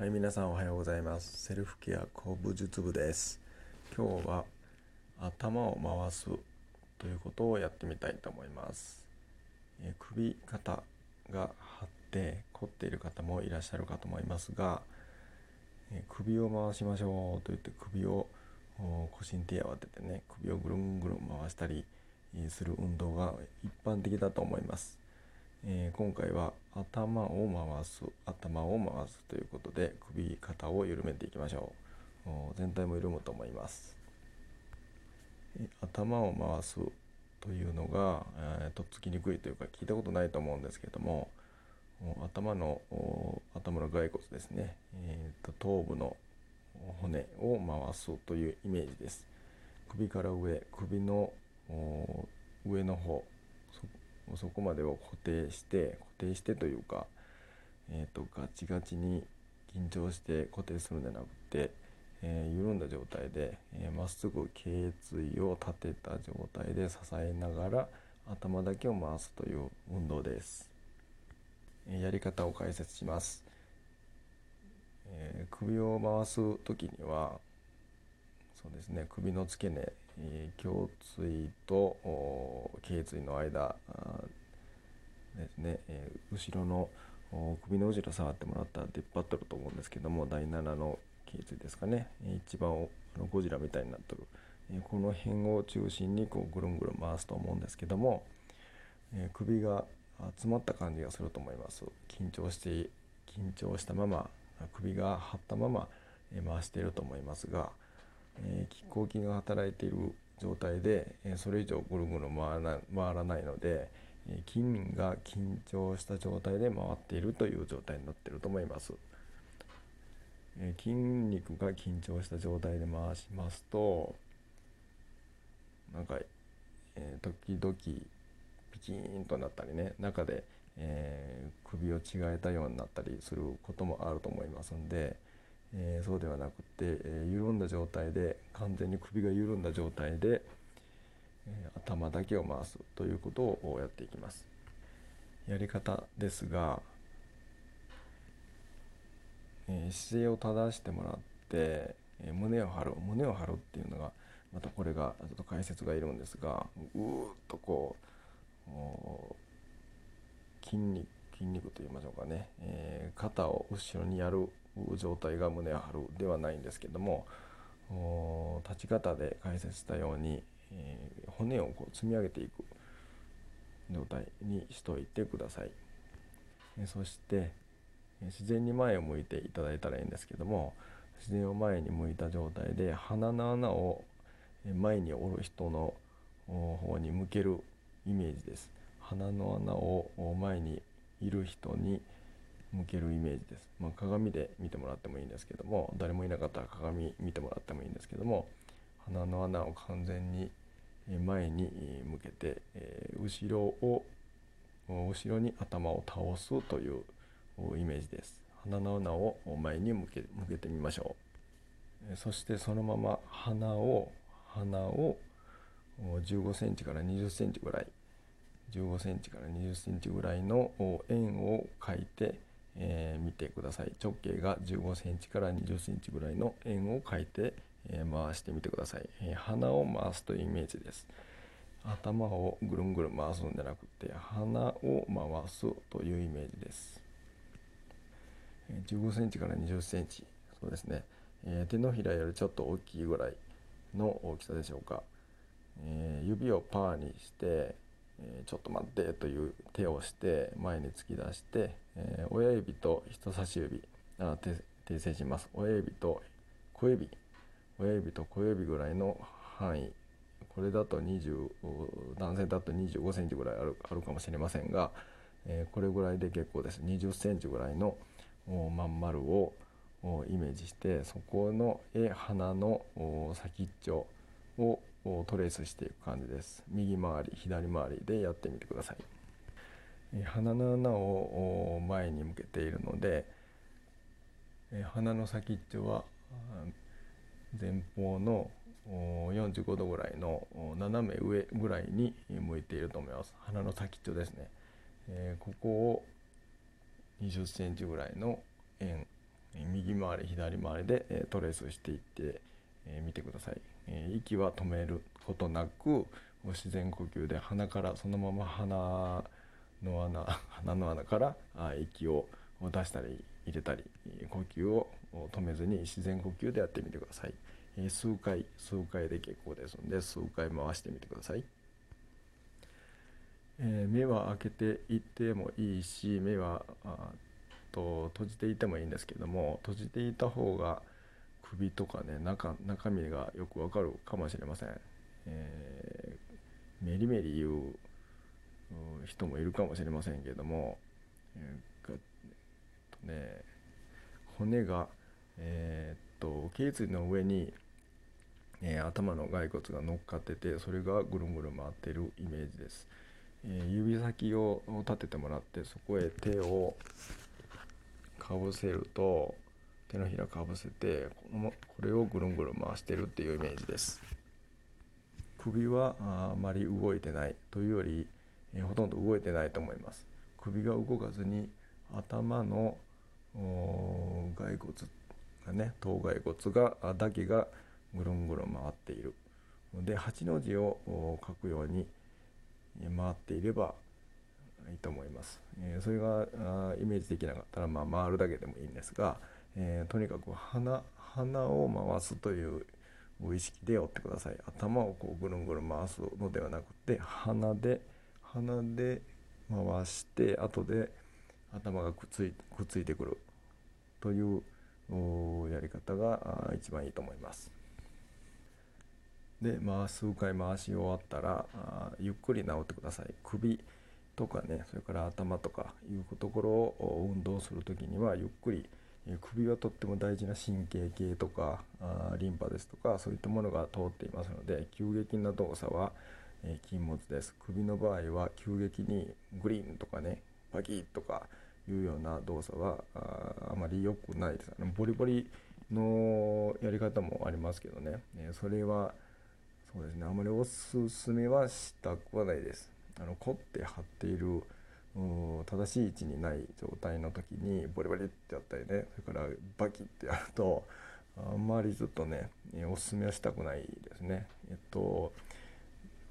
はい皆さんおはようございます。セルフケア古武術部です。今日は頭を回すということをやってみたいと思います。え首肩が張って凝っている方もいらっしゃるかと思いますがえ首を回しましょうと言って首を腰に手を当ててね首をぐるんぐるん回したりする運動が一般的だと思います。えー、今回は頭を回す頭を回すということで首肩を緩めていきましょう。全体も緩むと思います、頭を回すというのが、えー、とっつきにくいというか聞いたことないと思うんですけども頭の頭の骸骨ですね、えーと、頭部の骨を回すというイメージです。首から上首の上の方そこまでを固定して固定してというか、えーと、ガチガチに緊張して固定するんじゃなくて、えー、緩んだ状態でま、えー、っすぐ頸椎を立てた状態で支えながら頭だけを回すという運動です、えー、やり方を解説します、え首を回す時にはそうですね首の付け根、胸椎と頸椎の間ですね、え、後ろの首の後ろ触ってもらったら出っ張っとると思うんですけども第7の頸椎ですかね。一番あのゴジラみたいになっとる、え、この辺を中心にこうぐるんぐるん回すと思うんですけども、え、首が集まった感じがすると思います。緊張して緊張したまま首が張ったまま回していると思いますがえー、拮抗筋が働いている状態で、えー、それ以上ぐるぐる回ら回らないので、えー、筋が緊張した状態で回っているという状態になっていると思います。え筋肉が緊張した状態で回しますとなんか、え時々ピキーンとなったりね中で、え首を違えたようになったりすることもあると思いますんで。えー、そうではなくて、えー、緩んだ状態で完全に首が緩んだ状態で、えー、頭だけを回すということをやっていきます。やり方ですが、え姿勢を正してもらって、え胸を張る胸を張るっていうのがまたこれがちょっと解説がいるんですがうーっとこう筋肉筋肉と言いましょうかね、え肩を後ろにやる状態が胸を張るではないんですけども立ち方で解説したように、えー、骨をこう積み上げていく状態にしといてください。そして自然に前を向いていただいたらいいんですけども自然を前に向いた状態で鼻の穴を前に折る人の方に向けるイメージです。鼻の穴を前にいる人に向けるイメージです、まあ、鏡で見てもらってもいいんですけども誰もいなかったら鏡見てもらってもいいんですけども鼻の穴を完全に前に向けて、え後ろを後ろに頭を倒すというイメージです。鼻の穴を前に向け向けてみましょう。そしてそのまま鼻を鼻を15センチから20センチぐらい。15センチから20センチぐらいの円を描いてえー、見てください。直径が15センチから20センチぐらいの円を描いて、えー、回してみてください、えー、鼻を回すというイメージです。頭をぐるんぐるん回すんじゃなくて鼻を回すというイメージです。15センチから20センチ。そうですね、え手のひらよりちょっと大きいぐらいの大きさでしょうか、え指をパーにしてえちょっと待ってという手をして前に突き出して、え親指と人差し指あ訂正します。親指と小指親指と小指ぐらいの範囲。これだと20男性だと25センチぐらいあるあるかもしれませんが、えこれぐらいで結構です。20センチぐらいのまん丸をイメージしてそこの絵鼻の先っちょをトレースしていく感じです。右回り左回りでやってみてください。鼻の穴を前に向けているので鼻の先っちょは前方の45度ぐらいの斜め上ぐらいに向いていると思います。鼻の先っちょですね、えここを20センチぐらいの円右回り左回りで、えトレースしていってみ、てください、え息は止めることなく自然呼吸で鼻からそのまま鼻の穴鼻の穴から息を出したり入れたり呼吸を止めずに自然呼吸でやってみてください、数回数回で結構ですので数回回してみてください。え、目は開けていてもいいし目はと閉じていてもいいんですけども閉じていた方が首とかね中中身がよくわかるかもしれません、えー、メリメリ言う人もいるかもしれませんけども、えー、とね骨がえー、っと頸椎の上に、えー、頭の骸骨が乗っかっててそれがぐるぐる回ってるイメージです。えー、指先を立ててもらってそこへ手をかぶせると手のひらかぶせてこのこれをぐるんぐるん回してるっていうイメージです。首はあまり動いてないというより、えー、ほとんど動いてないと思います。首が動かずに頭の骸骨がね頭蓋骨がだけがぐるんぐるん回っている。で8の字を書くように回っていればいいと思います。えー、それがあイメージできなかったら、まあ、回るだけでもいいんですが、えー、とにかく鼻鼻を回すという意識で折ってください。頭をこうぐるんぐるん回すのではなくて鼻で鼻で回して後で頭がくっついくっついてくるというやり方が一番いいと思います。で、まあ、数回回し終わったらあゆっくり治ってください首とかねそれから頭とかいうところを運動する時にはゆっくり首はとっても大事な神経系とかあリンパですとかそういったものが通っていますので急激な動作は、えー、禁物です。首の場合は急激にグリーンとかねパキッとかいうような動作はああまり良くないです。あのボリボリのやり方もありますけどね、えそれはそうですね。あまりおすすめはしたくはないです。あの凝って張っている正しい位置にない状態の時にボリボリってやったりねそれからバキってやるとあんまりずっとねおすすめはしたくないですね。えっと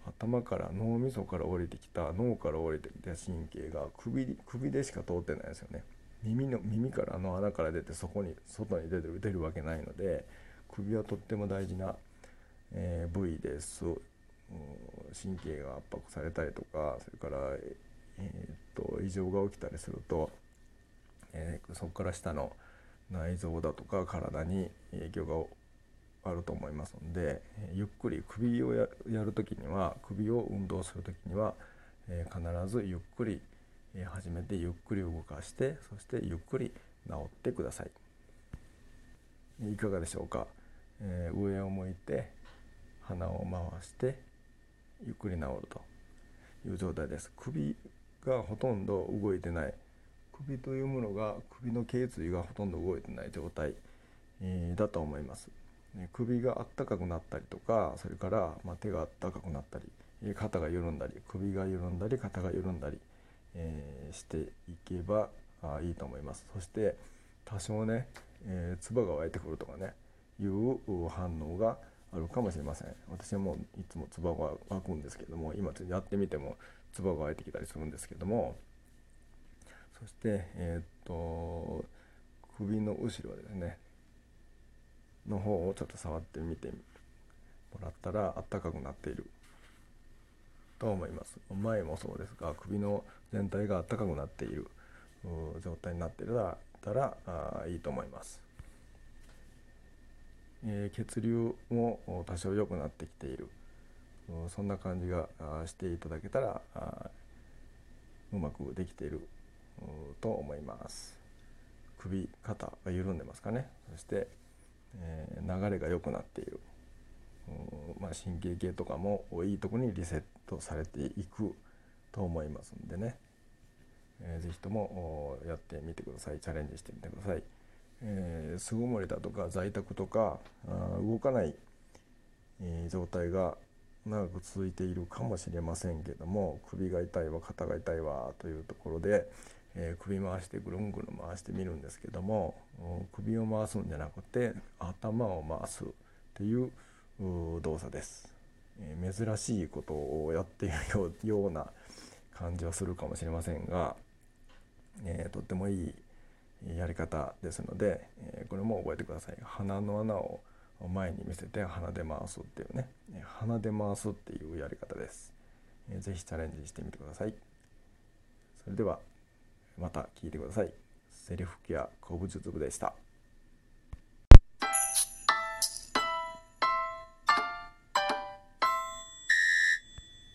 頭から脳みそから降りてきた脳から降りてきた神経が首首でしか通ってないですよね。耳の耳からあの穴から出てそこに外に出て出るわけないので首はとっても大事なえー、部位です。神経が圧迫されたりとかそれから、えー、っと異常が起きたりすると、えー、そこから下の内臓だとか体に影響があると思いますのでゆっくり首をやる時には首を運動する時には、えー、必ずゆっくり始めてゆっくり動かしてそしてゆっくり治ってください。いかがでしょうか、えー、上を向いて鼻を回してゆっくり治るという状態です首がほとんど動いてない。首というものが首の頸椎がほとんど動いてない状態、えー、だと思います。首があったかくなったりとかそれから、ま手があったかくなったり肩が緩んだり首が緩んだり肩が緩んだり、えー、していけばあいいと思います。そして多少ね、えー、唾が湧いてくるとかねいう反応があるかもしれません。私はもういつもつばが湧くんですけども今やってみてもつばが湧いてきたりするんですけどもそしてえっ、と首の後ろですねの方をちょっと触ってみてもらったらあったかくなっている。と思います。前もそうですが首の全体があったかくなっている。状態になっていたらあいいと思います。え血流も多少良くなってきている。そんな感じがしていただけたらうまくできていると思います。首肩が緩んでますかね。そして、え流れが良くなっている。まあ、神経系とかもいいとこにリセットされていくと思いますんでね、えー、ぜともやってみてください。チャレンジしてみてください。え、巣ごもりだとか在宅とか動かない、状態が長く続いているかもしれませんけども首が痛いわ肩が痛いわというところで、えー、首回してぐるんぐるん回してみるんですけども首を回すんじゃなくて頭を回すっていう動作です、えー、珍しいことをやっているような感じはするかもしれませんが、えー、とってもいいやり方ですので、えこれも覚えてください。鼻の穴を前に見せて鼻で回すっていうね。鼻で回すっていうやり方です、えー、ぜチャレンジしてみてください。それではまた聞いてください。セルフケア古武術部でした。